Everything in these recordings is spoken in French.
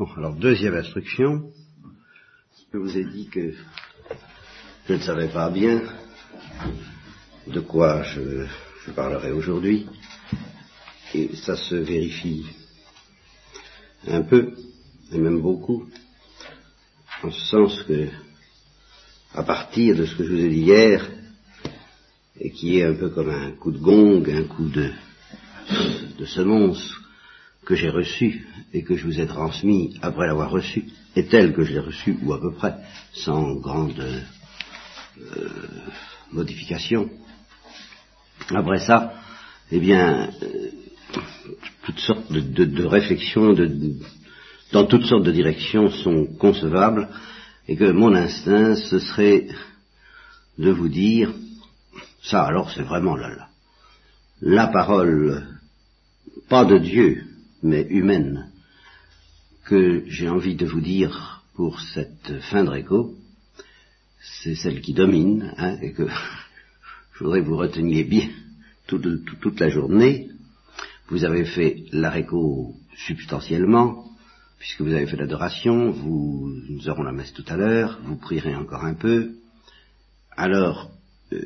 Bon, alors deuxième instruction. Je vous ai dit que je ne savais pas bien de quoi je, parlerai aujourd'hui. Et ça se vérifie un peu, et même beaucoup, en ce sens que, à partir de ce que je vous ai dit hier, et qui est un peu comme un coup de gong, un coup de, de semonce que j'ai reçu et que je vous ai transmis après l'avoir reçu, est tel que je l'ai reçu, ou à peu près, sans grande euh, modification. Après ça, eh bien, euh, toutes sortes de, réflexions dans toutes sortes de directions sont concevables et que mon instinct, ce serait de vous dire, ça alors c'est vraiment la, la parole, pas de Dieu, mais humaine, que j'ai envie de vous dire pour cette fin de réco, c'est celle qui domine, hein, et que je voudrais que vous reteniez bien toute, toute, la journée. Vous avez fait la substantiellement, puisque vous avez fait l'adoration, vous, nous aurons la messe tout à l'heure, vous prierez encore un peu. Alors, euh,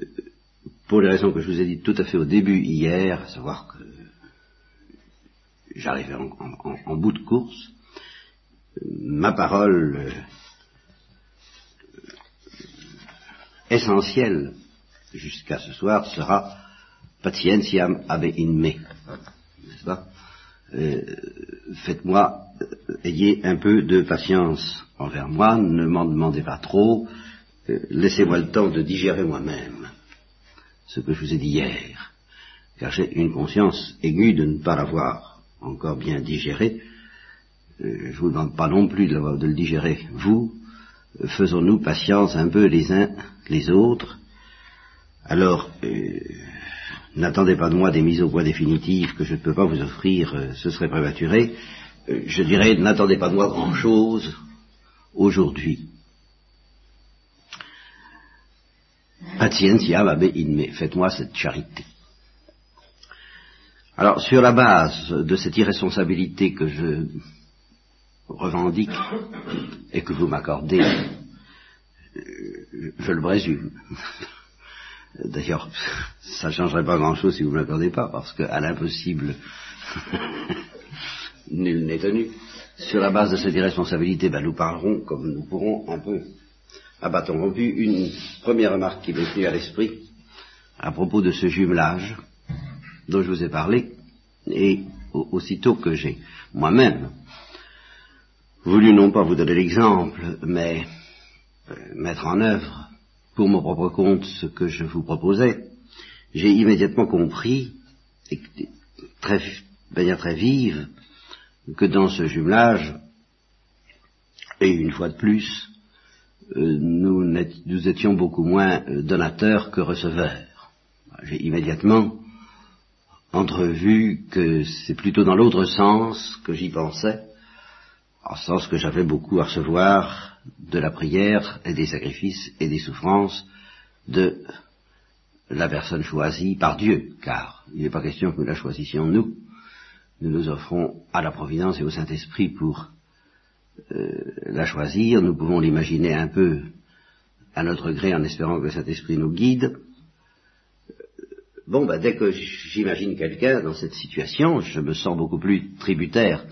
pour les raisons que je vous ai dites tout à fait au début hier, à savoir que j'arrivais en, en, en, bout de course, ma parole euh, essentielle jusqu'à ce soir sera patientiam abe in me, n'est-ce pas? Euh, Faites-moi, euh, ayez un peu de patience envers moi, ne m'en demandez pas trop, euh, laissez-moi le temps de digérer moi-même ce que je vous ai dit hier, car j'ai une conscience aiguë de ne pas l'avoir encore bien digéré. Euh, je vous demande pas non plus de, le digérer, vous. Faisons-nous patience un peu les uns les autres. Alors, euh, n'attendez pas de moi des mises au point définitives que je ne peux pas vous offrir, euh, ce serait prématuré. Euh, je dirais, n'attendez pas de moi grand-chose aujourd'hui. Patientia in me, faites-moi cette charité. Alors, sur la base de cette irresponsabilité que je revendique et que vous m'accordez, je le présume. D'ailleurs, ça ne changerait pas grand-chose si vous ne l'accordez pas, parce qu'à l'impossible, nul n'est tenu. Sur la base de cette irresponsabilité, ben, nous parlerons, comme nous pourrons, un peu à bâton rompu, une première remarque qui m'est venue à l'esprit à propos de ce jumelage dont je vous ai parlé, et aussitôt que j'ai moi-même voulu non pas vous donner l'exemple, mais euh, mettre en œuvre pour mon propre compte ce que je vous proposais, j'ai immédiatement compris, et très, de manière très vive, que dans ce jumelage, et une fois de plus, euh, nous, nous, étions beaucoup moins euh, donateurs que receveurs. J'ai immédiatement entrevu que c'est plutôt dans l'autre sens que j'y pensais, en sens que j'avais beaucoup à recevoir de la prière et des sacrifices et des souffrances de la personne choisie par Dieu, car il n'est pas question que nous la choisissions nous. Nous nous offrons à la Providence et au Saint-Esprit pour euh, la choisir. Nous pouvons l'imaginer un peu à notre gré en espérant que le Saint-Esprit nous guide. Bon, ben, dès que j'imagine quelqu'un dans cette situation, je me sens beaucoup plus tributaire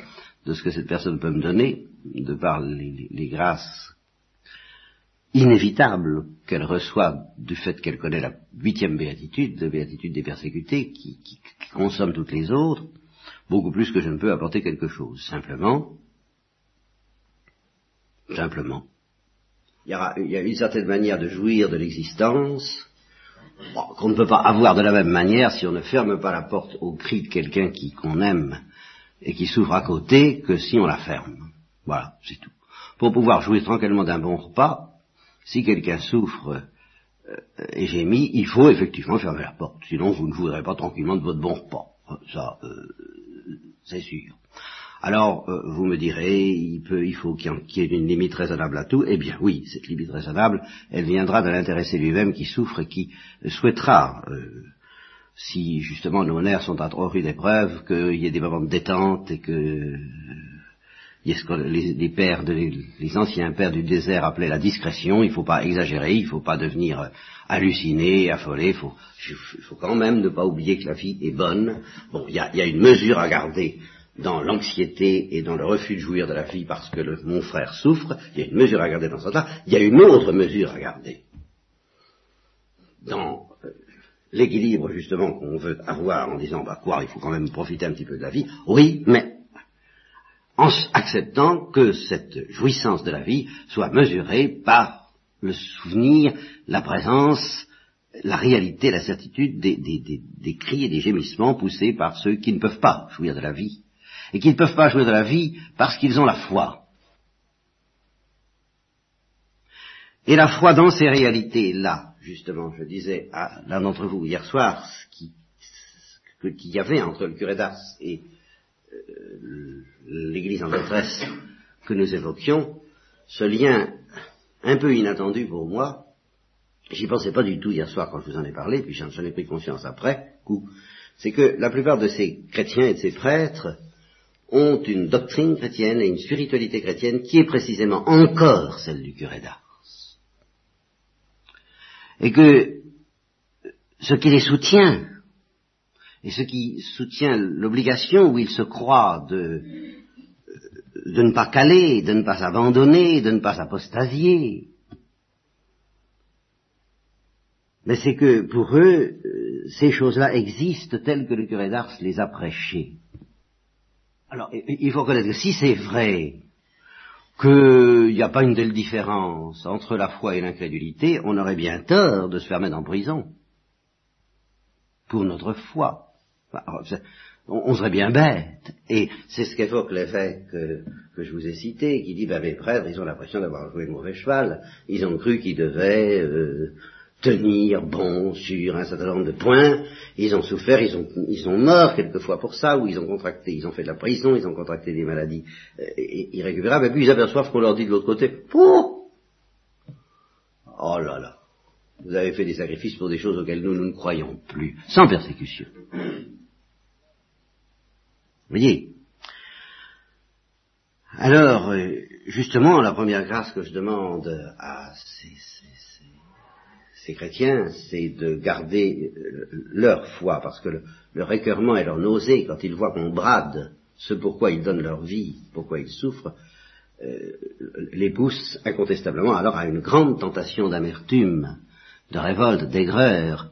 de ce que cette personne peut me donner, de par les, grâces inévitables qu'elle reçoit du fait qu'elle connaît la huitième béatitude, la béatitude des persécutés, qui, consomme toutes les autres, beaucoup plus que je ne peux apporter quelque chose. Simplement, simplement, il y, il y a une certaine manière de jouir de l'existence bon, qu'on ne peut pas avoir de la même manière si on ne ferme pas la porte au cri de quelqu'un qui qu'on aime et qui s'ouvre à côté que si on la ferme. Voilà, c'est tout. Pour pouvoir jouir tranquillement d'un bon repas, si quelqu'un souffre euh, et gémit, il faut effectivement fermer la porte. Sinon, vous ne voudrez pas tranquillement de votre bon repas. Ça, euh, c'est sûr. Alors, euh, vous me direz, il, peut, il faut qu'il y, ait une limite raisonnable à tout. Eh bien, oui, cette limite raisonnable, elle viendra de l'intéressé lui-même qui souffre et qui souhaitera si justement nos nerfs sont à trop rude épreuve, qu'il y ait des moments de détente et que Il y a ce que les, pères de, les, anciens pères du désert appelaient la discrétion. Il ne faut pas exagérer, il ne faut pas devenir euh, halluciné, affolé. Il faut, faut, quand même ne pas oublier que la vie est bonne. Bon, il y a, y a, une mesure à garder dans l'anxiété et dans le refus de jouir de la vie parce que le, mon frère souffre. Il y a une mesure à garder dans ce sens-là. Il y a une autre mesure à garder dans euh, l'équilibre justement qu'on veut avoir en disant bah quoi, il faut quand même profiter un petit peu de la vie. Oui, mais en acceptant que cette jouissance de la vie soit mesurée par le souvenir, la présence, la réalité, la certitude des, des, cris et des gémissements poussés par ceux qui ne peuvent pas jouir de la vie, et qui ne peuvent pas jouir de la vie parce qu'ils ont la foi. Et la foi dans ces réalités-là, justement, je disais à l'un d'entre vous hier soir, ce qu'il y avait entre le curé d'Ars et euh, l'église en détresse que nous évoquions, ce lien un peu inattendu pour moi, j'y pensais pas du tout hier soir quand je vous en ai parlé, puis j'en ai pris conscience après, coup, c'est que la plupart de ces chrétiens et de ces prêtres ont une doctrine chrétienne et une spiritualité chrétienne qui est précisément encore celle du curé d'Ars. Et que ce qui les soutient, et ce qui soutient l'obligation où ils se croient de, de ne pas caler, de ne pas abandonner, de ne pas apostasier. Mais c'est que pour eux, euh, ces choses-là existent telles que le curé d'Ars les a prêchées. Alors, il faut reconnaître que si c'est vrai qu'il n'y a pas une telle différence entre la foi et l'incrédulité, on aurait bien tort de se faire mettre en prison pour notre foi on, serait bien bête. Et c'est ce qu'évoque l'évêque que, que, je vous ai cité, qui dit, ben, mes prêtres, ils ont l'impression d'avoir joué le mauvais cheval. Ils ont cru qu'ils devaient euh, tenir bon sur un certain nombre de points. Ils ont souffert, ils ont, ils ont mort quelquefois pour ça, ou ils ont contracté, ils ont fait de la prison, ils ont contracté des maladies euh, irrécupérables, et puis ils aperçoivent qu'on leur dit de l'autre côté, Pouh! Oh là là, vous avez fait des sacrifices pour des choses auxquelles nous, nous ne croyons plus, sans persécution. Voyez? Alors, euh, justement, la première grâce que je demande à ces, chrétiens, c'est de garder euh, leur foi, parce que le, leur écœurement et leur nausée, quand ils voient qu'on brade ce pourquoi ils donnent leur vie, pourquoi ils souffrent, euh, les pousse incontestablement alors à une grande tentation d'amertume, de révolte, d'aigreur,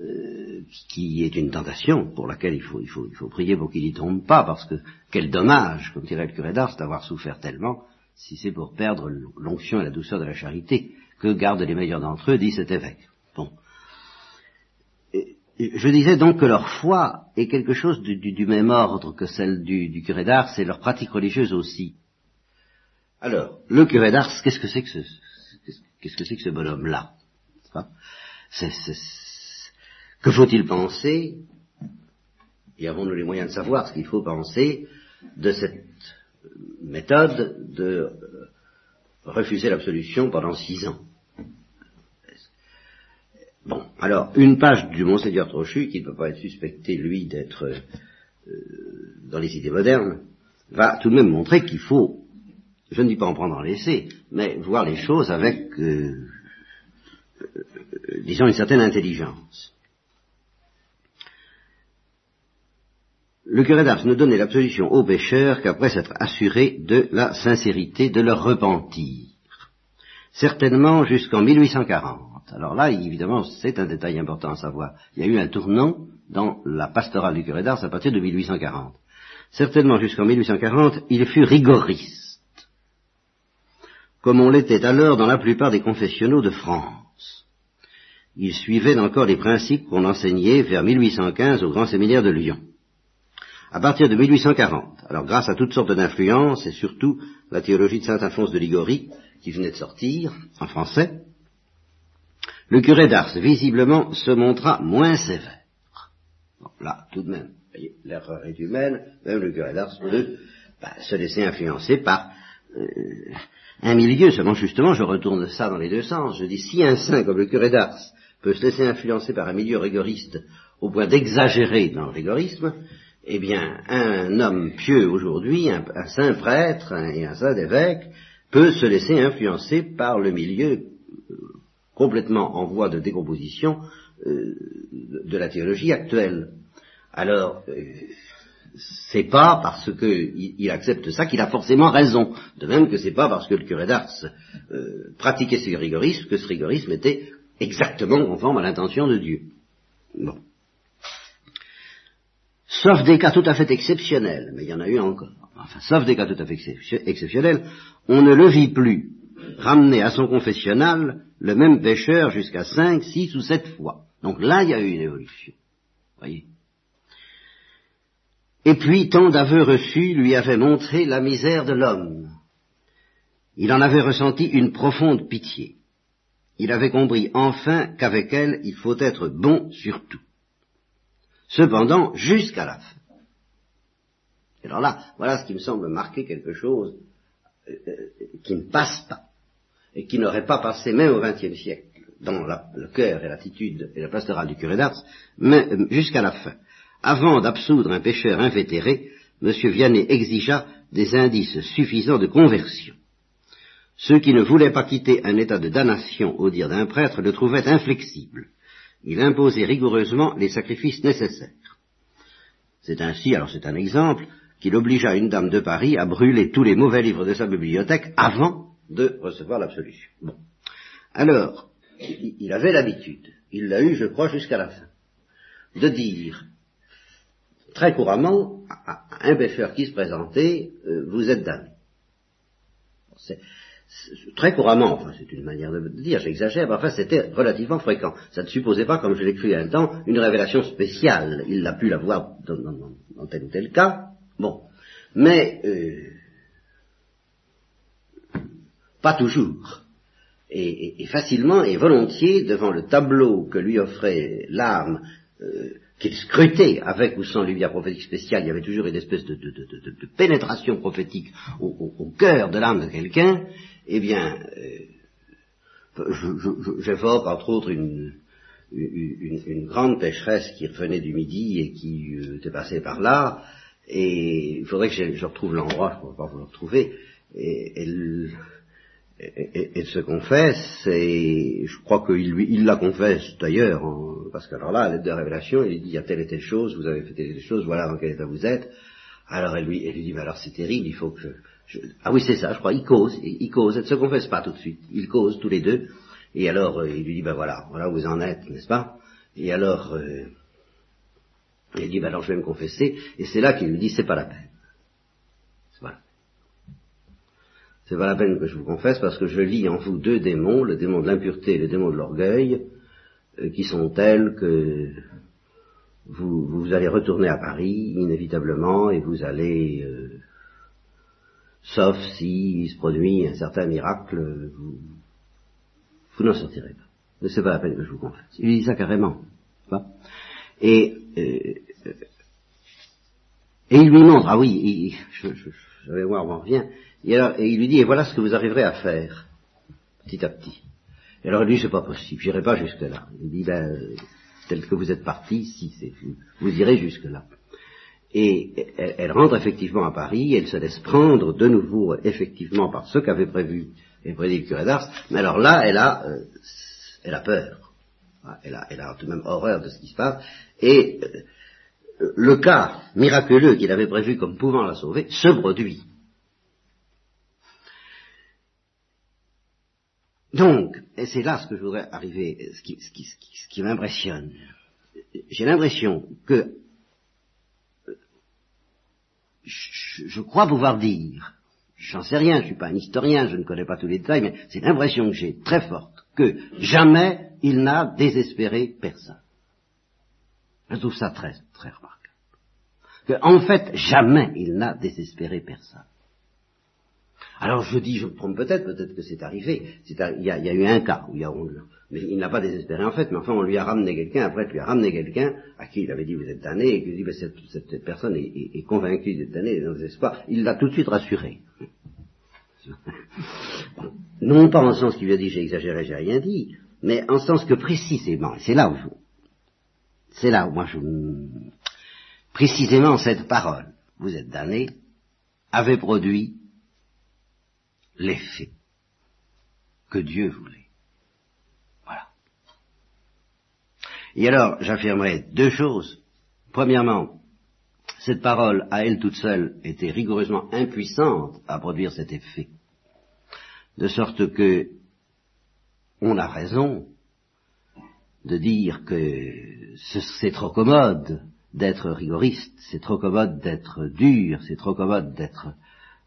euh, qui est une tentation pour laquelle il faut, il faut, prier pour qu'il n'y tombe pas, parce que quel dommage, comme dirait le curé d'Ars, d'avoir souffert tellement, si c'est pour perdre l'onction et la douceur de la charité, que gardent les meilleurs d'entre eux, dit cet évêque. Bon. je disais donc que leur foi est quelque chose du, même ordre que celle du, curé d'Ars et leur pratique religieuse aussi. Alors, le curé d'Ars, qu'est-ce que c'est que ce, qu'est-ce que c'est que ce bonhomme-là? C'est, que faut-il penser Et avons-nous les moyens de savoir ce qu'il faut penser de cette méthode de refuser l'absolution pendant six ans? Alors, une page du Monseigneur Trochu, qui ne peut pas être suspecté, lui, d'être euh, dans les idées modernes, va tout de même montrer qu'il faut, je ne dis pas en prendre en laisser, mais voir les choses avec, euh, disons, une certaine intelligence. le curé d'Ars ne donnait l'absolution aux pécheurs qu'après s'être assuré de la sincérité de leur repentir. Certainement jusqu'en 1840. Alors là, évidemment, c'est un détail important à savoir. Il y a eu un tournant dans la pastorale du curé d'Ars à partir de 1840. Certainement jusqu'en 1840, il fut rigoriste, comme on l'était alors dans la plupart des confessionnaux de France. Il suivait encore les principes qu'on enseignait vers 1815 au grand séminaire de Lyon à partir de 1840. Alors grâce à toutes sortes d'influences et surtout la théologie de saint Alphonse de Ligorie qui venait de sortir en français, le curé d'Ars visiblement se montra moins sévère. là, tout de même, l'erreur est humaine, même le curé d'Ars peut bah, se laisser influencer par euh, un milieu. Seulement justement, je retourne ça dans les deux sens. Je dis, si un saint comme le curé d'Ars peut se laisser influencer par un milieu rigoriste au point d'exagérer dans le rigorisme, eh bien, un homme pieux aujourd'hui, un, saint prêtre et un saint évêque, peut se laisser influencer par le milieu complètement en voie de décomposition euh, de la théologie actuelle. Alors, euh, c'est pas parce qu'il accepte ça qu'il a forcément raison. De même que c'est pas parce que le curé d'Ars pratiquait ce rigorisme que ce rigorisme était exactement conforme à l'intention de Dieu. Bon sauf des cas tout à fait exceptionnels, mais il y en a eu encore, enfin, sauf des cas tout à fait exceptionnels, on ne le vit plus ramener à son confessionnal le même pécheur jusqu'à cinq, six ou sept fois. Donc là, il y a eu une évolution. Voyez. Et puis, tant d'aveux reçus lui avaient montré la misère de l'homme. Il en avait ressenti une profonde pitié. Il avait compris enfin qu'avec elle, il faut être bon sur tout cependant jusqu'à la fin. Alors là, voilà ce qui me semble marquer quelque chose euh, euh, qui ne passe pas, et qui n'aurait pas passé même au XXe siècle, dans le cœur et l'attitude et la pastorale du curé d'Ars, mais euh, jusqu'à la fin. Avant d'absoudre un pécheur invétéré, M. Vianney exigea des indices suffisants de conversion. Ceux qui ne voulaient pas quitter un état de damnation au dire d'un prêtre le trouvaient inflexible il imposait rigoureusement les sacrifices nécessaires. C'est ainsi, alors c'est un exemple, qu'il obligea une dame de Paris à brûler tous les mauvais livres de sa bibliothèque avant de recevoir l'absolution. Bon. Alors, il avait l'habitude, il l'a eu, je crois, jusqu'à la fin, de dire très couramment à un pêcheur qui se présentait, euh, vous êtes damné très couramment, enfin c'est une manière de dire, j'exagère, mais enfin c'était relativement fréquent. Ça ne supposait pas, comme je l'ai cru un temps, une révélation spéciale. Il l'a pu l'avoir dans, dans, tel ou tel cas. Bon. Mais euh, pas toujours. Et, facilement et volontiers, devant le tableau que lui offrait l'âme, euh, qu'il scrutait avec ou sans lumière prophétique spéciale, il y avait toujours une espèce de, pénétration prophétique au cœur de l'âme de quelqu'un, eh bien, euh, j'évoque entre autres une, une, grande pécheresse qui revenait du Midi et qui euh, était passée par là, et il faudrait que je, retrouve l'endroit, je ne pas vous le retrouver, et elle, se confesse, et je crois qu'il il la confesse d'ailleurs, parce qu'alors là, à l'aide de révélation, il dit, il y a telle et telle chose, vous avez fait telle et telle chose, voilà dans quel état vous êtes, alors elle lui, elle lui dit, mais alors c'est terrible, il faut que je, ah oui, c'est ça, je crois. Il cause, il cause. Elle ne se confesse pas tout de suite. Ils causent tous les deux. Et alors, euh, il lui dit, ben voilà, voilà où vous en êtes, n'est-ce pas? Et alors, euh, il dit, ben alors je vais me confesser. Et c'est là qu'il lui dit, c'est pas la peine. C'est pas la peine. C'est pas la peine que je vous confesse parce que je lis en vous deux démons, le démon de l'impureté et le démon de l'orgueil, euh, qui sont tels que vous, vous, allez retourner à Paris inévitablement et vous allez sauf s'il se produit un certain miracle, vous, vous n'en sortirez pas. Mais c'est pas la peine que je vous confesse. Il dit ça carrément. Pas et, euh, et il lui montre, ah oui, il, je, je, je, vais voir on revient, et, alors, et il lui dit, et voilà ce que vous arriverez à faire, petit à petit. Et alors lui, c'est pas possible, j'irai pas jusque là. Il dit, ben, tel que vous êtes parti, si, c'est, vous irez jusque là. Et elle, rentre effectivement à Paris, elle se laisse prendre de nouveau effectivement par ce qu'avait prévu et prédit le curé d'Ars, mais alors là, elle a, euh, elle a peur. Elle a, elle a tout de même horreur de ce qui se passe, et euh, le cas miraculeux qu'il avait prévu comme pouvant la sauver se produit. Donc, et c'est là ce que je voudrais arriver, ce qui, m'impressionne. J'ai l'impression que je, crois pouvoir dire, j'en sais rien, je ne suis pas un historien, je ne connais pas tous les détails, mais c'est l'impression que j'ai très forte que jamais il n'a désespéré personne. Je trouve ça très, très remarquable. Que, en fait, jamais il n'a désespéré personne. Alors je dis, je me trompe peut-être, peut-être que c'est arrivé. il, y a, eu un cas où il y a, mais il n'a pas désespéré en fait, mais enfin on lui a ramené quelqu'un, après lui a ramené quelqu'un à qui il avait dit vous êtes damné, et qu'il dit ben, cette, personne est, convaincue d'être damnée, dans espoirs. Il l'a tout de suite rassuré. non pas en sens qu'il lui a dit j'ai exagéré, j'ai rien dit, mais en sens que précisément, c'est là où c'est là où moi je, précisément cette parole, vous êtes damné, avait produit l'effet que Dieu voulait. Voilà. Et alors, j'affirmerai deux choses. Premièrement, cette parole, à elle toute seule, était rigoureusement impuissante à produire cet effet. De sorte que on a raison de dire que c'est trop commode d'être rigoriste, c'est trop commode d'être dur, c'est trop commode d'être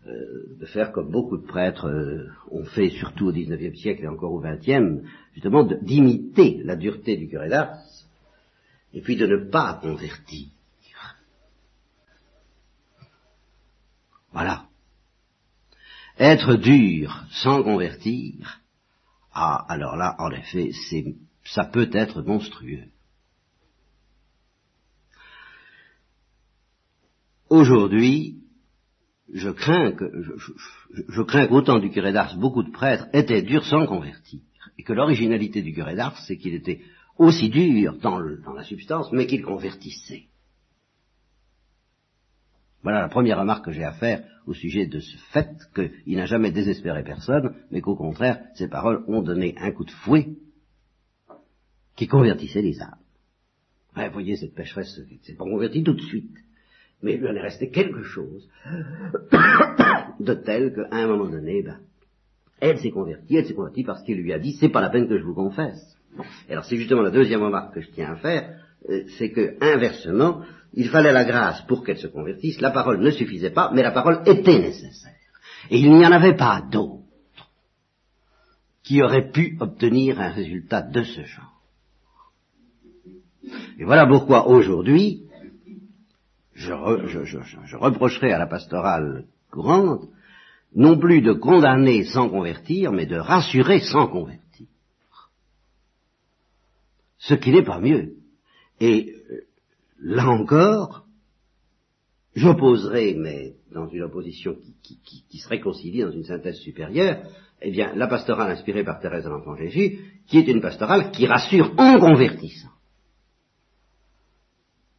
euh, de faire comme beaucoup de prêtres euh, ont fait, surtout au XIXe siècle et encore au XXe, justement d'imiter la dureté du curé d'Ars, et puis de ne pas convertir. Voilà. Être dur sans convertir, ah, alors là, en effet, c'est, ça peut être monstrueux. Aujourd'hui, je crains que, je, crains qu'au temps du curé d'Ars, beaucoup de prêtres étaient durs sans convertir. Et que l'originalité du curé d'Ars, c'est qu'il était aussi dur dans, dans la substance, mais qu'il convertissait. Voilà la première remarque que j'ai à faire au sujet de ce fait qu'il n'a jamais désespéré personne, mais qu'au contraire, ses paroles ont donné un coup de fouet qui convertissait les âmes. vous voyez, cette pécheresse s'est pas convertie tout de suite, mais il lui en est resté quelque chose de tel qu'à un moment donné, ben, elle s'est convertie, elle s'est convertie parce qu'il lui a dit, c'est pas la peine que je vous confesse. Alors c'est justement la deuxième remarque que je tiens à faire, euh, c'est que, inversement, il fallait la grâce pour qu'elle se convertisse, la parole ne suffisait pas, mais la parole était nécessaire. Et il n'y en avait pas d'autre qui aurait pu obtenir un résultat de ce genre. Et voilà pourquoi aujourd'hui, je, reprocherai à la pastorale courante non plus de condamner sans convertir, mais de rassurer sans convertir. Ce qui n'est pas mieux. Et euh, là encore, j'opposerai, mais dans une opposition qui, qui, se réconcilie dans une synthèse supérieure, eh bien, la pastorale inspirée par Thérèse de l'Enfant Jésus, qui est une pastorale qui rassure en convertissant.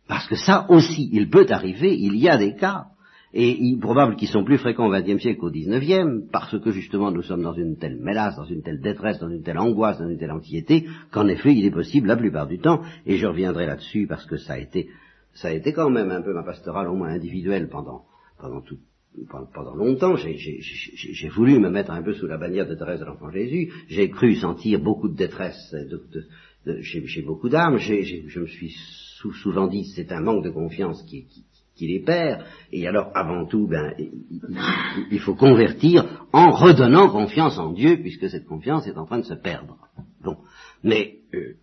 Parce que ça aussi, il peut arriver, il y a des cas, et il probable qu'ils sont plus fréquents au XXe siècle qu'au XIXe, parce que justement nous sommes dans une telle mélasse, dans une telle détresse, dans une telle angoisse, dans une telle anxiété, qu'en effet il est possible la plupart du temps, et je reviendrai là-dessus parce que ça a été, ça a été quand même un peu ma pastorale, au moins individuelle pendant, pendant tout, pendant longtemps, j'ai voulu me mettre un peu sous la bannière de Thérèse de l'Enfant Jésus, j'ai cru sentir beaucoup de détresse chez, beaucoup d'âmes, je me suis souvent dit c'est un manque de confiance qui, qui les perd, et alors avant tout, ben, il faut convertir en redonnant confiance en Dieu, puisque cette confiance est en train de se perdre. Bon, mais euh,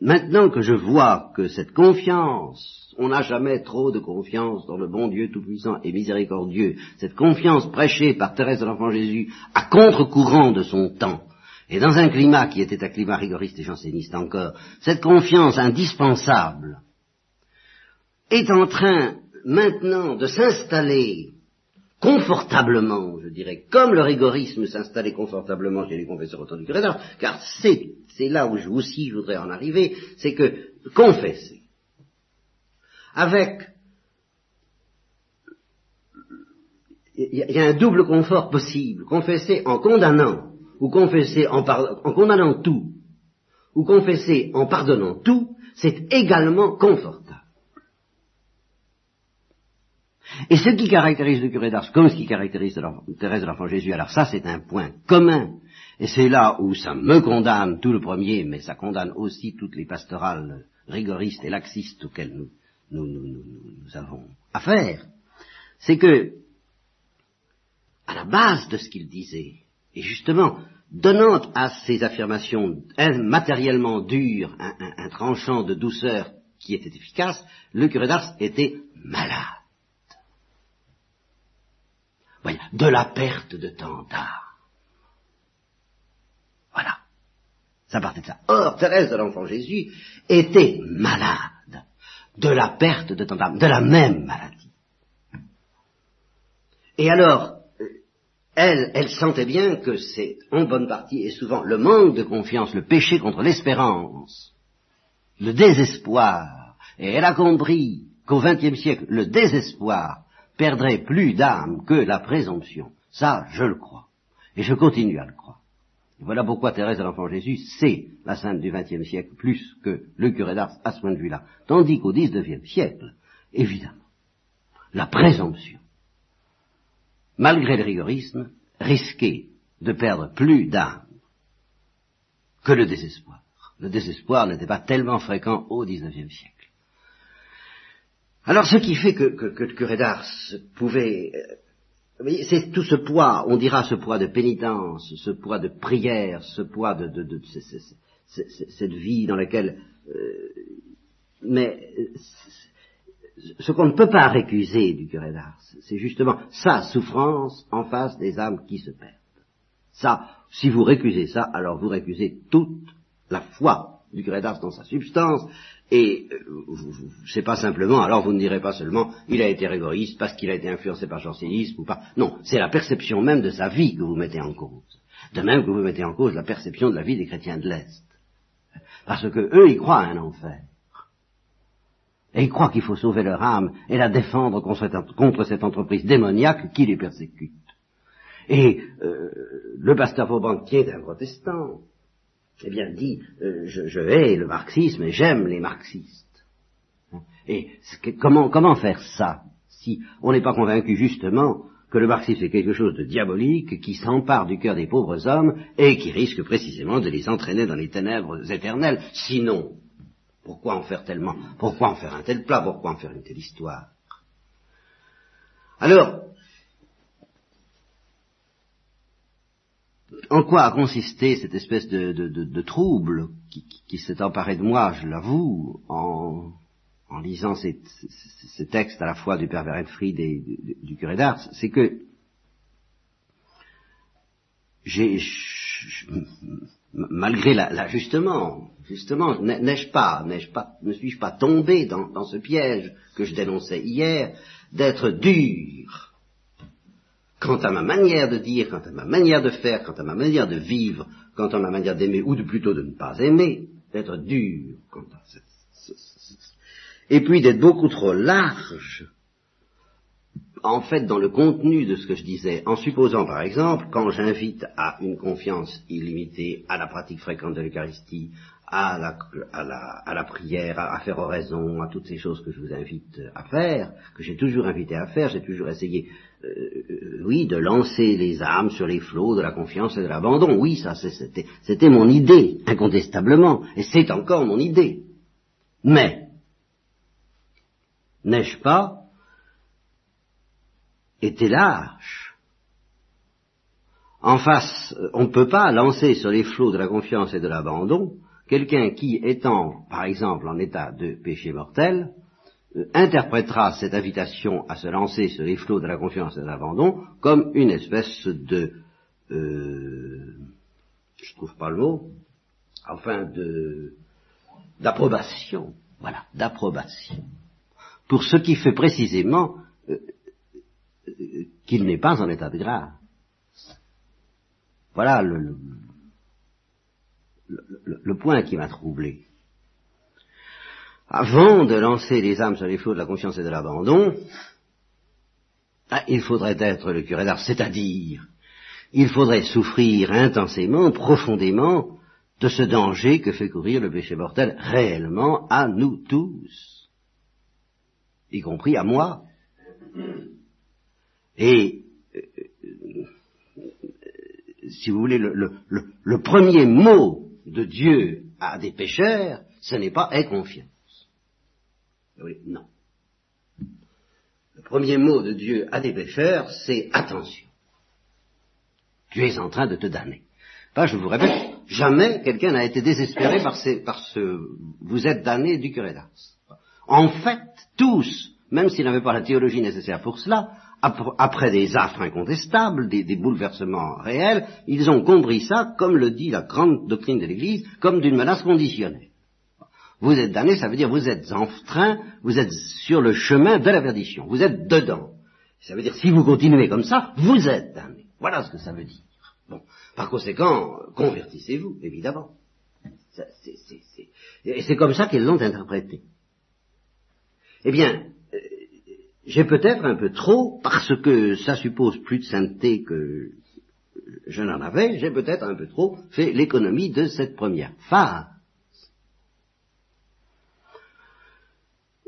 maintenant que je vois que cette confiance, on n'a jamais trop de confiance dans le bon Dieu tout-puissant et miséricordieux, cette confiance prêchée par Thérèse de l'Enfant Jésus à contre-courant de son temps, et dans un climat qui était un climat rigoriste et janséniste encore, cette confiance indispensable est en train maintenant de s'installer confortablement, je dirais, comme le rigorisme s'installait confortablement chez les confesseurs authentiques car c'est, c'est là où je, aussi je voudrais en arriver, c'est que confesser avec il y, a un double confort possible, confesser en condamnant, ou confesser en, condamnant tout, ou confesser en pardonnant tout, c'est également confortable. Et ce qui caractérise le curé d'Ars, comme ce qui caractérise Thérèse de l'Enfant Jésus, alors ça c'est un point commun. Et c'est là où ça me condamne tout le premier, mais ça condamne aussi toutes les pastorales rigoristes et laxistes auxquelles nous, nous, nous, nous avons affaire. C'est que, à la base de ce qu'il disait, et justement, donnant à ces affirmations matériellement dures un, tranchant de douceur qui était efficace, le curé d'Ars était malade de la perte de temps Voilà. Ça partait de ça. Or, Thérèse de l'Enfant Jésus était malade de la perte de temps de la même maladie. Et alors, elle, sentait bien que c'est en bonne partie et souvent le manque de confiance, le péché contre l'espérance, le désespoir, et elle a compris qu'au XXe siècle, le désespoir perdrait plus d'âme que la présomption. Ça, je le crois. Et je continue à le croire. Voilà pourquoi Thérèse de l'Enfant Jésus, c'est la sainte du XXe siècle plus que le curé d'Ars à ce point de vue-là. Tandis qu'au XIXe siècle, évidemment, la présomption, malgré le rigorisme, risquait de perdre plus d'âme que le désespoir. Le désespoir n'était pas tellement fréquent au XIXe siècle. Alors ce qui fait que, le curé d'Ars pouvait... Euh, c'est tout ce poids, on dira ce poids de pénitence, ce poids de prière, ce poids de, de, cette vie dans laquelle... Euh, mais ce qu'on ne peut pas récuser du curé d'Ars, c'est justement sa souffrance en face des âmes qui se perdent. Ça, si vous récusez ça, alors vous récusez toute la foi du curé d'Ars dans sa substance, et euh, c'est pas simplement, alors vous ne direz pas seulement, il a été rigoriste parce qu'il a été influencé par jansénisme ou pas. Non, c'est la perception même de sa vie que vous mettez en cause. De même que vous mettez en cause la perception de la vie des chrétiens de l'Est. Parce que eux, ils croient à un enfer. Et ils croient qu'il faut sauver leur âme et la défendre contre cette entreprise démoniaque qui les persécute. Et euh, le pasteur Vauban, qui est un protestant, eh bien dit, euh, je, hais le marxisme et j'aime les marxistes. Et comment, comment faire ça si on n'est pas convaincu justement que le marxisme est quelque chose de diabolique qui s'empare du cœur des pauvres hommes et qui risque précisément de les entraîner dans les ténèbres éternelles. Sinon, pourquoi en faire tellement Pourquoi en faire un tel plat Pourquoi en faire une telle histoire Alors, en quoi a consisté cette espèce de, trouble qui, s'est emparé de moi, je l'avoue, en, lisant ces, textes à la fois du Père Verenfried et du, du curé d'Ars, c'est que j'ai, malgré l'ajustement, justement, n'ai-je pas, n'ai-je pas, ne suis-je pas tombé dans, ce piège que je dénonçais hier, d'être dur quant à ma manière de dire, quant à ma manière de faire, quant à ma manière de vivre, quant à ma manière d'aimer, ou de plutôt de ne pas aimer, d'être dur quant à et puis d'être beaucoup trop large, en fait, dans le contenu de ce que je disais, en supposant, par exemple, quand j'invite à une confiance illimitée, à la pratique fréquente de l'Eucharistie, à la, à, la, prière, à, faire oraison, à toutes ces choses que je vous invite à faire, que j'ai toujours invité à faire, j'ai toujours essayé, euh, euh, oui, de lancer les âmes sur les flots de la confiance et de l'abandon. Oui, ça, c'était, c'était mon idée, incontestablement, et c'est encore mon idée. Mais, n'ai-je pas été lâche? En face, on ne peut pas lancer sur les flots de la confiance et de l'abandon quelqu'un qui, étant, par exemple, en état de péché mortel, euh, interprétera cette invitation à se lancer sur les flots de la confiance et de l'abandon comme une espèce de, euh, je trouve pas le mot, enfin de d'approbation, voilà, d'approbation, pour ce qui fait précisément euh, euh, qu'il n'est pas en état de grâce. Voilà le, le, point qui m'a troublé. Avant de lancer les âmes sur les flots de la confiance et de l'abandon, ah, il faudrait être le curé d'art, c'est-à-dire, il faudrait souffrir intensément, profondément, de ce danger que fait courir le péché mortel réellement à nous tous, y compris à moi. Et euh, euh, si vous voulez, le premier mot de Dieu à des pécheurs, ce n'est pas aie confiance. Oui, non. Le premier mot de Dieu à des pécheurs, c'est attention. Tu es en train de te damner. Pas, je vous répète, jamais quelqu'un n'a été désespéré par, ce vous êtes damné du curé d'Ars. En fait, tous, même s'ils n'avaient pas la théologie nécessaire pour cela, après des affres incontestables, des, bouleversements réels, ils ont compris ça, comme le dit la grande doctrine de l'Église, comme d'une menace conditionnelle. Vous êtes damné, ça veut dire vous êtes en train, vous êtes sur le chemin de la perdition, vous êtes dedans. Ça veut dire si vous continuez comme ça, vous êtes damné. Voilà ce que ça veut dire. Bon, par conséquent, convertissez-vous, évidemment. C'est comme ça qu'ils l'ont interprété. Eh bien, j'ai peut-être un peu trop, parce que ça suppose plus de sainteté que je n'en avais, j'ai peut-être un peu trop fait l'économie de cette première phase.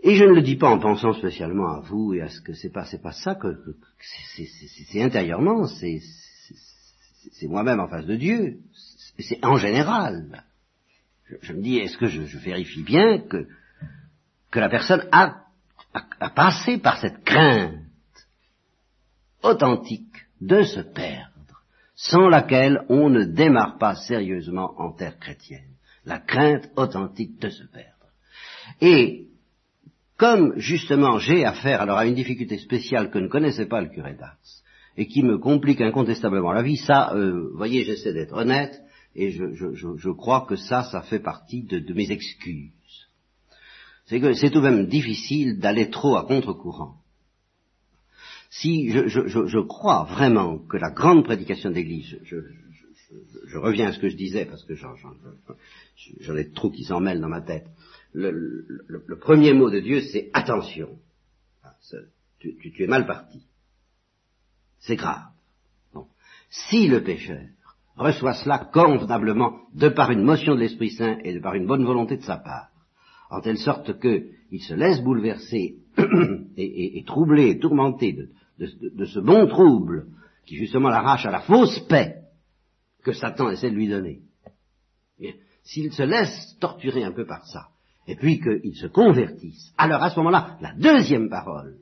Et je ne le dis pas en pensant spécialement à vous et à ce que c'est pas c'est pas ça que, c'est intérieurement, c'est moi-même en face de Dieu, c'est en général. Je, me dis est-ce que je, vérifie bien que que la personne a, a passé par cette crainte authentique de se perdre sans laquelle on ne démarre pas sérieusement en terre chrétienne. La crainte authentique de se perdre. Et comme justement j'ai affaire alors à une difficulté spéciale que ne connaissait pas le curé d'Ars, et qui me complique incontestablement la vie, ça, euh, voyez, j'essaie d'être honnête, et je, je, je, crois que ça, ça fait partie de, de mes excuses. C'est que c'est tout de même difficile d'aller trop à contre-courant si je, je, je, crois vraiment que la grande prédication d'Église, je, je, reviens à ce que je disais parce que j'en ai trop qui s'en mêlent dans ma tête. Le, le, premier mot de Dieu, c'est attention. Ah, tu, tu, tu, es mal parti. C'est grave. Bon. Si le pécheur reçoit cela convenablement de par une motion de l'Esprit Saint et de par une bonne volonté de sa part, en telle sorte qu'il se laisse bouleverser et, et, et tourmenté de, de, ce bon trouble qui justement l'arrache à la fausse paix que Satan essaie de lui donner. S'il se laisse torturer un peu par ça, et puis qu'il se convertisse, alors à ce moment-là, la deuxième parole,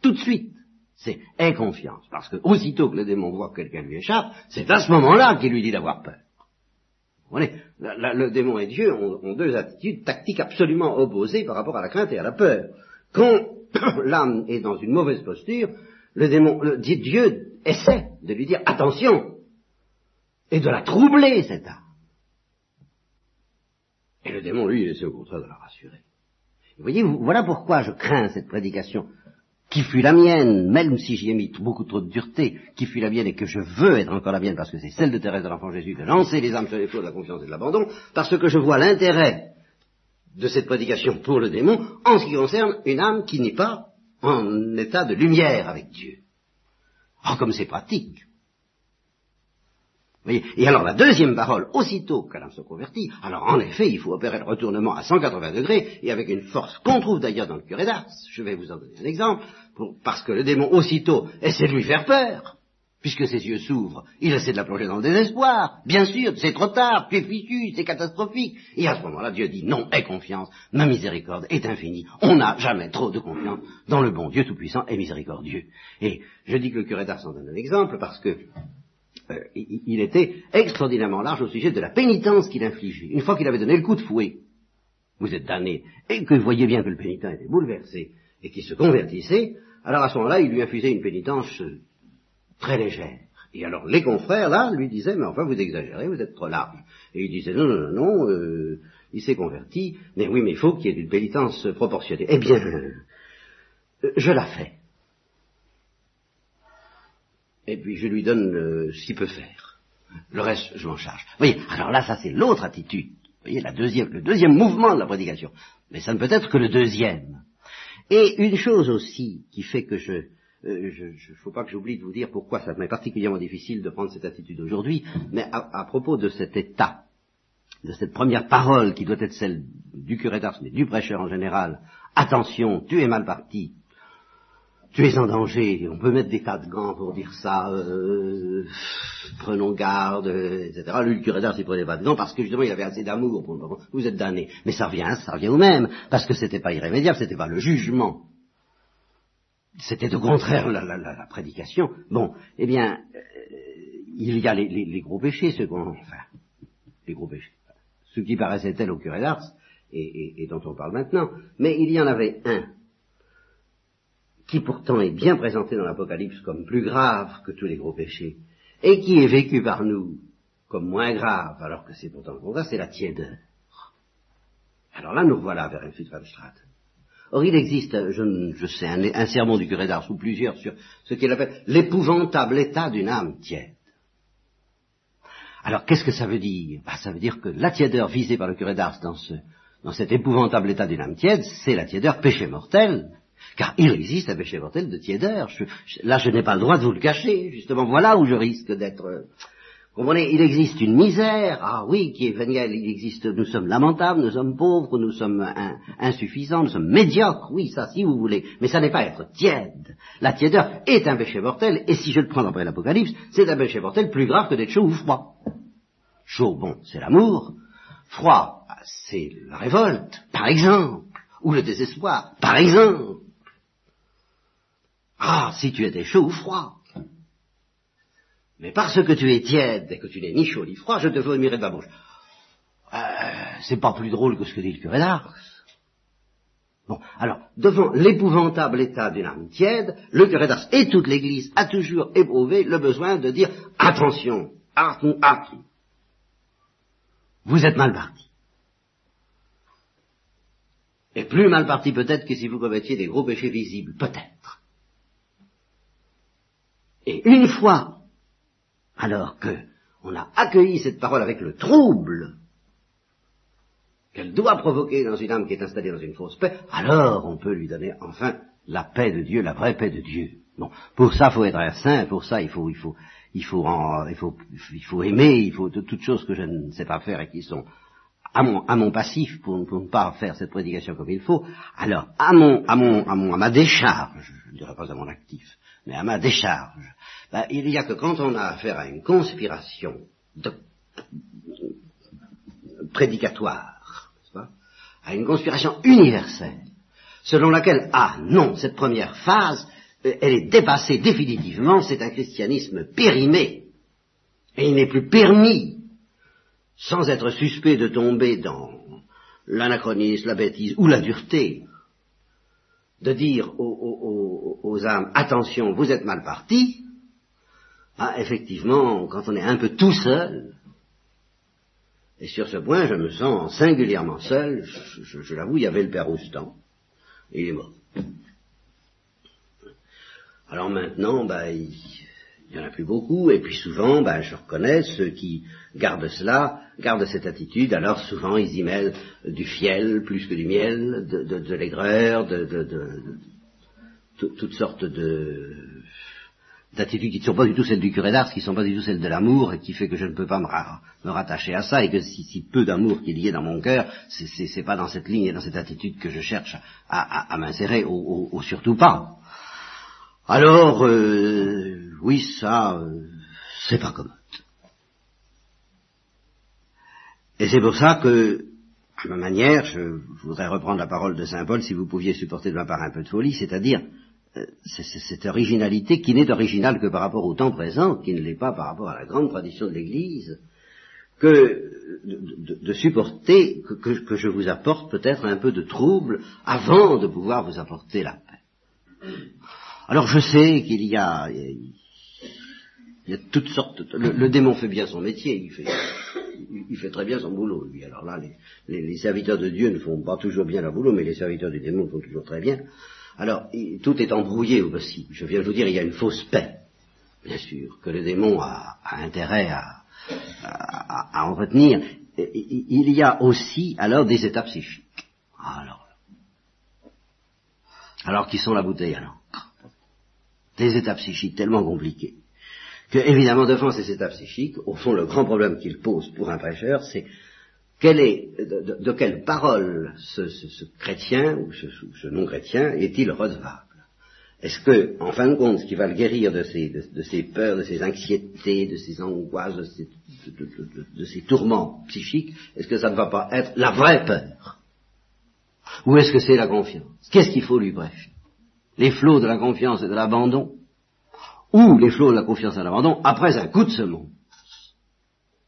tout de suite, c'est aie confiance. Parce que aussitôt que le démon voit que quelqu'un lui échappe, c'est à ce moment-là qu'il lui dit d'avoir peur. Voyez, le démon et Dieu ont, deux attitudes tactiques absolument opposées par rapport à la crainte et à la peur. Quand l'âme est dans une mauvaise posture, le démon, Dieu essaie de lui dire attention et de la troubler cette âme. Et le démon, lui, essaie au contraire de la rassurer. Vous voyez, voilà pourquoi je crains cette prédication qui fut la mienne, même si j'y ai mis beaucoup trop de dureté, qui fut la mienne et que je veux être encore la mienne parce que c'est celle de Thérèse de l'Enfant Jésus de lancer les âmes sur les flots de la confiance et de l'abandon, parce que je vois l'intérêt de cette prédication pour le démon en ce qui concerne une âme qui n'est pas en état de lumière avec Dieu. Oh, comme c'est pratique. Voyez et alors la deuxième parole, aussitôt qu'elle se convertit, alors en effet, il faut opérer le retournement à 180 degrés, et avec une force qu'on trouve d'ailleurs dans le curé d'Ars. Je vais vous en donner un exemple, parce que le démon aussitôt essaie de lui faire peur puisque ses yeux s'ouvrent, il essaie de la plonger dans le désespoir. Bien sûr, c'est trop tard, tu fichu, c'est catastrophique. Et à ce moment-là, Dieu dit, non, aie confiance, ma miséricorde est infinie. On n'a jamais trop de confiance dans le bon Dieu tout-puissant et miséricordieux. Et je dis que le curé d'Ars en donne un exemple parce que euh, il était extraordinairement large au sujet de la pénitence qu'il infligeait. Une fois qu'il avait donné le coup de fouet, vous êtes damné, et que vous voyez bien que le pénitent était bouleversé et qu'il se convertissait, alors à ce moment-là, il lui infusait une pénitence euh, très légère. Et alors les confrères, là, lui disaient, mais enfin vous exagérez, vous êtes trop large. Et il disait, non, non, non, non, euh, il s'est converti, mais oui, mais il faut qu'il y ait une pénitence proportionnée. Eh bien, euh, je la fais. Et puis je lui donne euh, ce qu'il peut faire. Le reste, je m'en charge. Vous voyez, alors là, ça c'est l'autre attitude. Vous voyez, la deuxième, le deuxième mouvement de la prédication. Mais ça ne peut être que le deuxième. Et une chose aussi qui fait que je, euh, il ne faut pas que j'oublie de vous dire pourquoi ça m'est particulièrement difficile de prendre cette attitude aujourd'hui, mais à, propos de cet état, de cette première parole qui doit être celle du curé d'Ars, mais du prêcheur en général, attention, tu es mal parti, tu es en danger, on peut mettre des tas de gants pour dire ça, euh, prenons garde, etc. Lui, le curé d'Ars, il prenait pas de gants parce que justement il avait assez d'amour pour vous êtes damné. Mais ça revient, ça revient au même, parce que c'était pas irrémédiable, c'était pas le jugement. C'était au contraire la, prédication. Bon, eh bien, euh, il y a les, gros péchés, ceux qu'on, enfin, les gros péchés, ceux qui paraissaient tels au curé d'Ars, et, dont on parle maintenant, mais il y en avait un qui pourtant est bien présenté dans l'Apocalypse comme plus grave que tous les gros péchés, et qui est vécu par nous comme moins grave, alors que c'est pourtant le contraire, c'est la tièdeur. Alors là, nous voilà vers suite abstraite. Or, il existe, je, sais, un, sermon du curé d'Ars ou plusieurs sur ce qu'il appelle l'épouvantable état d'une âme tiède. Alors, qu'est-ce que ça veut dire? Bah, Ça veut dire que la tièdeur visée par le curé d'Ars dans, ce, dans cet épouvantable état d'une âme tiède, c'est la tièdeur péché mortel, Car il existe un péché mortel de tiédeur. là, je n'ai pas le droit de vous le cacher. Justement, voilà où je risque d'être... Euh, comprenez, il existe une misère, ah oui, qui est vénielle, il existe, nous sommes lamentables, nous sommes pauvres, nous sommes insuffisants, nous sommes médiocres, oui, ça si vous voulez, mais ça n'est pas être tiède. La tiédeur est un péché mortel, et si je le prends d'après l'Apocalypse, c'est un péché mortel plus grave que d'être chaud ou froid. Chaud, bon, c'est l'amour, froid, c'est la révolte, par exemple, ou le désespoir, par exemple. Ah, si tu étais chaud ou froid. Mais parce que tu es tiède et que tu n'es ni chaud ni froid, je te vomirai de la bouche. Euh, c'est pas plus drôle que ce que dit le curé d'Ars. Bon, alors, devant l'épouvantable état d'une âme tiède, le curé d'Ars et toute l'Église a toujours éprouvé le besoin de dire attention, Arthur, Arthur, vous êtes mal parti. Et plus mal parti peut-être que si vous commettiez des gros péchés visibles, peut-être. Et une fois, alors que on a accueilli cette parole avec le trouble qu'elle doit provoquer dans une âme qui est installée dans une fausse paix, alors on peut lui donner enfin la paix de Dieu, la vraie paix de Dieu. Bon, pour ça, il faut être un saint, pour ça, il faut, il faut, il faut, il faut, il faut aimer, il faut toutes choses que je ne sais pas faire et qui sont à mon, à mon passif pour, ne pas faire cette prédication comme il faut. Alors, à mon, à mon, à mon, à ma décharge, je ne dirais pas à mon actif, mais à ma décharge, ben, il n'y a que quand on a affaire à une conspiration de, prédicatoire, à une conspiration universelle, selon laquelle, ah non, cette première phase, euh, elle est dépassée définitivement, c'est un christianisme périmé, et il n'est plus permis, sans être suspect de tomber dans l'anachronisme, la bêtise ou la dureté, de dire aux, âmes, attention, vous êtes mal partis, ah, effectivement, quand on est un peu tout seul, et sur ce point, je me sens singulièrement seul, je, l'avoue, il y avait le père Roustan, il est mort. Alors maintenant, ben, il n'y en a plus beaucoup, et puis souvent, ben, je reconnais ceux qui gardent cela, gardent cette attitude, alors souvent ils y mêlent du fiel plus que du miel, de, de, de l'aigreur, de, de, toutes sortes de d'attitudes qui ne sont pas du tout celles du curé d'Ars, qui ne sont pas du tout celles de l'amour, et qui fait que je ne peux pas me, rattacher à ça, et que si, peu d'amour qu'il y ait dans mon cœur, c'est pas dans cette ligne et dans cette attitude que je cherche à, m'insérer, ou, surtout pas. Alors, euh, oui, ça, euh, c'est pas commode. Et c'est pour ça que, à ma manière, je voudrais reprendre la parole de Saint Paul, si vous pouviez supporter de ma part un peu de folie, c'est-à-dire euh, cette originalité qui n'est originale que par rapport au temps présent, qui ne l'est pas par rapport à la grande tradition de l'Église, que de, supporter que, je vous apporte peut-être un peu de trouble avant de pouvoir vous apporter la paix. Alors je sais qu'il y a, il y a toutes sortes. Le, démon fait bien son métier, il fait, très bien son boulot, lui. Alors là, les, serviteurs de Dieu ne font pas toujours bien leur boulot, mais les serviteurs du démon font toujours très bien. Alors, tout est embrouillé au possible. Je viens de vous dire, il y a une fausse paix, bien sûr, que le démon a, intérêt à, en retenir. Il y a aussi alors des états psychiques. Alors, alors qui sont la bouteille l'encre des états psychiques tellement compliqués que, évidemment, devant ces états psychiques, au fond, le grand problème qu'il pose pour un prêcheur, c'est est, de, quelle parole ce, chrétien ou ce, non-chrétien est-il redevable Est-ce que, en fin de compte, ce qui va le guérir de ses, de, ses peurs, de ses anxiétés, de ses angoisses, de ses, de ses tourments psychiques, est-ce que ça ne va pas être la vraie peur? Ou est-ce que c'est la confiance? Qu'est-ce qu'il faut lui prêcher? Les flots de la confiance et de l'abandon, ou les flots de la confiance et de l'abandon après un coup de semonce.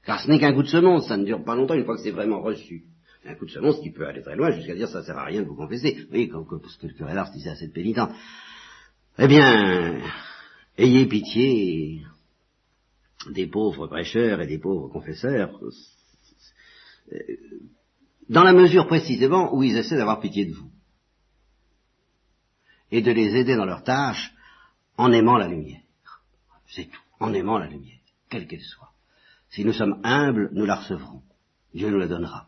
Car ce n'est qu'un coup de semonce, ça ne dure pas longtemps une fois que c'est vraiment reçu. Un coup de semonce qui peut aller très loin jusqu'à dire ça ne sert à rien de vous confesser. Vous voyez, comme, parce que le curé d'Ars disait à cette pénitente. Eh bien, ayez pitié des pauvres prêcheurs et des pauvres confesseurs, dans la mesure précisément où ils essaient d'avoir pitié de vous et de les aider dans leur tâche en aimant la lumière. C'est tout, en aimant la lumière, quelle qu'elle soit. Si nous sommes humbles, nous la recevrons. Dieu nous la donnera.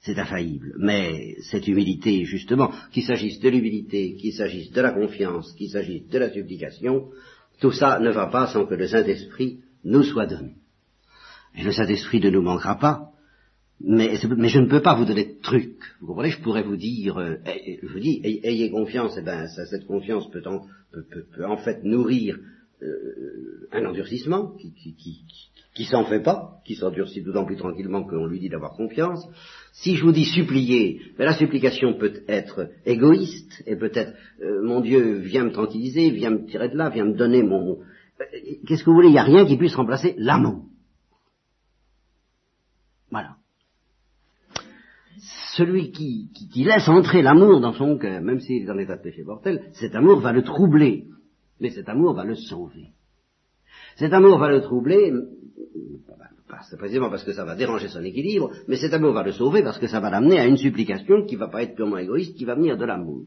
c'est infaillible. Mais cette humilité, justement, qu'il s'agisse de l'humilité, qu'il s'agisse de la confiance, qu'il s'agisse de la supplication, tout ça ne va pas sans que le Saint-Esprit nous soit donné. Et le Saint-Esprit ne nous manquera pas, mais, je ne peux pas vous donner de trucs. Vous comprenez? Je pourrais vous dire, euh, je vous dis, ayez confiance, et eh ben cette confiance peut en, peut, en fait nourrir euh, un endurcissement qui s'en fait pas, qui s'endurcit d'autant plus tranquillement qu'on lui dit d'avoir confiance. Si je vous dis supplier, ben la supplication peut être égoïste, et peut-être, euh, mon Dieu, viens me tranquilliser, viens me tirer de là, viens me donner mon... Qu'est-ce que vous voulez? Il n'y a rien qui puisse remplacer l'amour. Voilà celui qui, laisse entrer l'amour dans son cœur, même s'il est en état de péché mortel, cet amour va le troubler, mais cet amour va le sauver. Cet amour va le troubler, c'est précisément parce que ça va déranger son équilibre, mais cet amour va le sauver parce que ça va l'amener à une supplication qui ne va pas être purement égoïste, qui va venir de l'amour.